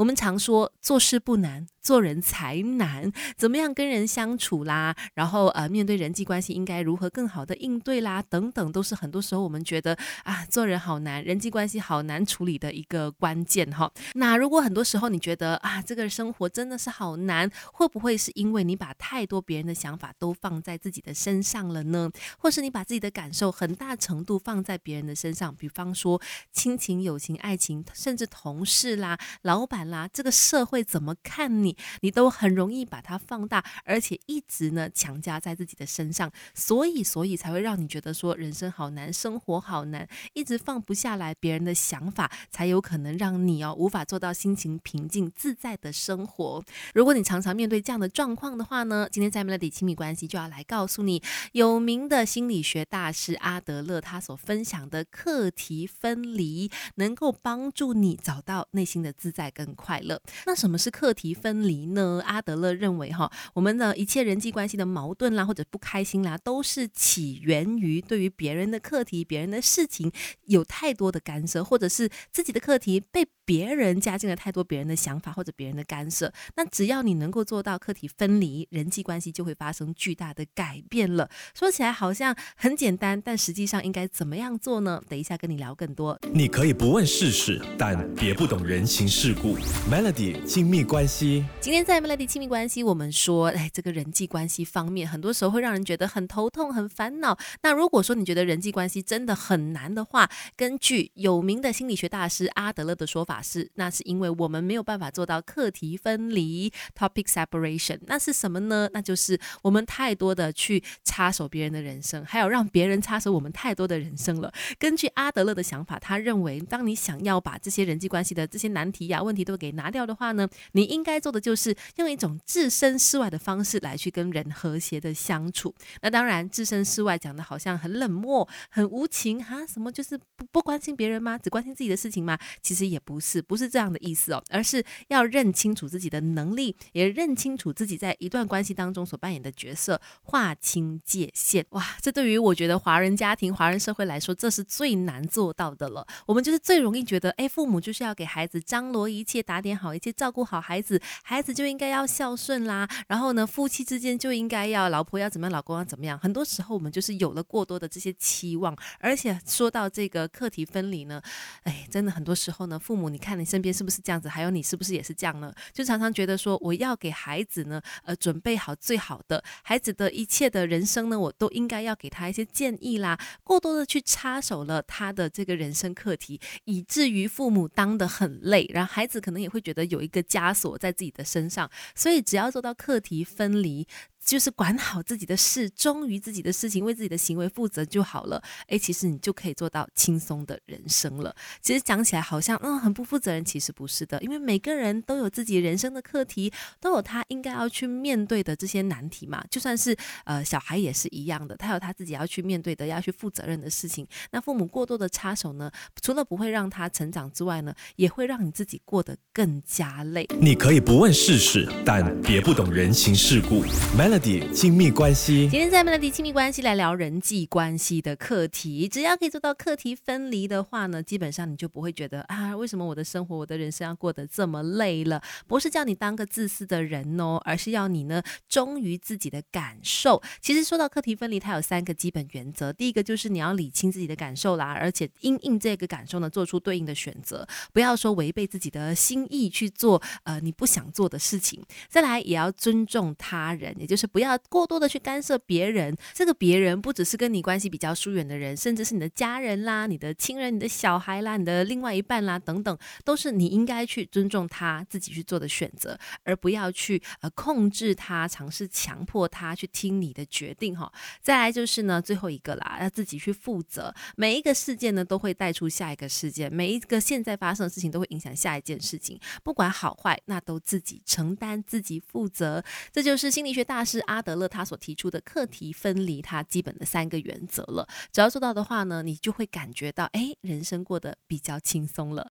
我们常说做事不难，做人才难。怎么样跟人相处啦？然后呃，面对人际关系应该如何更好的应对啦？等等，都是很多时候我们觉得啊，做人好难，人际关系好难处理的一个关键哈。那如果很多时候你觉得啊，这个生活真的是好难，会不会是因为你把太多别人的想法都放在自己的身上了呢？或是你把自己的感受很大程度放在别人的身上？比方说亲情、友情、爱情，甚至同事啦。老板啦，这个社会怎么看你，你都很容易把它放大，而且一直呢强加在自己的身上，所以所以才会让你觉得说人生好难，生活好难，一直放不下来别人的想法，才有可能让你哦无法做到心情平静自在的生活。如果你常常面对这样的状况的话呢，今天在 Melody 亲密关系就要来告诉你，有名的心理学大师阿德勒他所分享的课题分离，能够帮助你找到内心的。自在跟快乐。那什么是课题分离呢？阿德勒认为，哈，我们的一切人际关系的矛盾啦，或者不开心啦，都是起源于对于别人的课题、别人的事情有太多的干涉，或者是自己的课题被别人加进了太多别人的想法或者别人的干涉。那只要你能够做到课题分离，人际关系就会发生巨大的改变了。说起来好像很简单，但实际上应该怎么样做呢？等一下跟你聊更多。你可以不问世事，但别不懂人情。世故，Melody 亲密关系。今天在 Melody 亲密关系，我们说，哎，这个人际关系方面，很多时候会让人觉得很头痛、很烦恼。那如果说你觉得人际关系真的很难的话，根据有名的心理学大师阿德勒的说法是，那是因为我们没有办法做到课题分离 （topic separation）。那是什么呢？那就是我们太多的去插手别人的人生，还有让别人插手我们太多的人生了。根据阿德勒的想法，他认为，当你想要把这些人际关系的这些难题，题呀，问题都给拿掉的话呢，你应该做的就是用一种置身事外的方式来去跟人和谐的相处。那当然，置身事外讲的好像很冷漠、很无情哈，什么就是不不关心别人吗？只关心自己的事情吗？其实也不是，不是这样的意思哦，而是要认清楚自己的能力，也认清楚自己在一段关系当中所扮演的角色，划清界限。哇，这对于我觉得华人家庭、华人社会来说，这是最难做到的了。我们就是最容易觉得，哎，父母就是要给孩子张。罗一切打点好一切，照顾好孩子，孩子就应该要孝顺啦。然后呢，夫妻之间就应该要老婆要怎么样，老公要怎么样。很多时候我们就是有了过多的这些期望，而且说到这个课题分离呢，哎，真的很多时候呢，父母你看你身边是不是这样子？还有你是不是也是这样呢？就常常觉得说，我要给孩子呢，呃，准备好最好的，孩子的一切的人生呢，我都应该要给他一些建议啦。过多的去插手了他的这个人生课题，以至于父母当得很累。然后孩子可可能也会觉得有一个枷锁在自己的身上，所以只要做到课题分离。就是管好自己的事，忠于自己的事情，为自己的行为负责就好了。诶，其实你就可以做到轻松的人生了。其实讲起来好像嗯很不负责任，其实不是的，因为每个人都有自己人生的课题，都有他应该要去面对的这些难题嘛。就算是呃小孩也是一样的，他有他自己要去面对的、要去负责任的事情。那父母过多的插手呢，除了不会让他成长之外呢，也会让你自己过得更加累。你可以不问世事，但别不懂人情世故。亲密关系，今天在 Melody 亲密关系来聊人际关系的课题。只要可以做到课题分离的话呢，基本上你就不会觉得啊，为什么我的生活、我的人生要过得这么累了？不是叫你当个自私的人哦，而是要你呢忠于自己的感受。其实说到课题分离，它有三个基本原则。第一个就是你要理清自己的感受啦，而且因应这个感受呢，做出对应的选择，不要说违背自己的心意去做呃你不想做的事情。再来，也要尊重他人，也就是。是不要过多的去干涉别人，这个别人不只是跟你关系比较疏远的人，甚至是你的家人啦、你的亲人、你的小孩啦、你的另外一半啦等等，都是你应该去尊重他自己去做的选择，而不要去呃控制他，尝试强迫他去听你的决定哈。再来就是呢，最后一个啦，要自己去负责。每一个事件呢，都会带出下一个事件，每一个现在发生的事情都会影响下一件事情，不管好坏，那都自己承担，自己负责。这就是心理学大师。是阿德勒他所提出的课题分离，他基本的三个原则了。只要做到的话呢，你就会感觉到，哎，人生过得比较轻松了。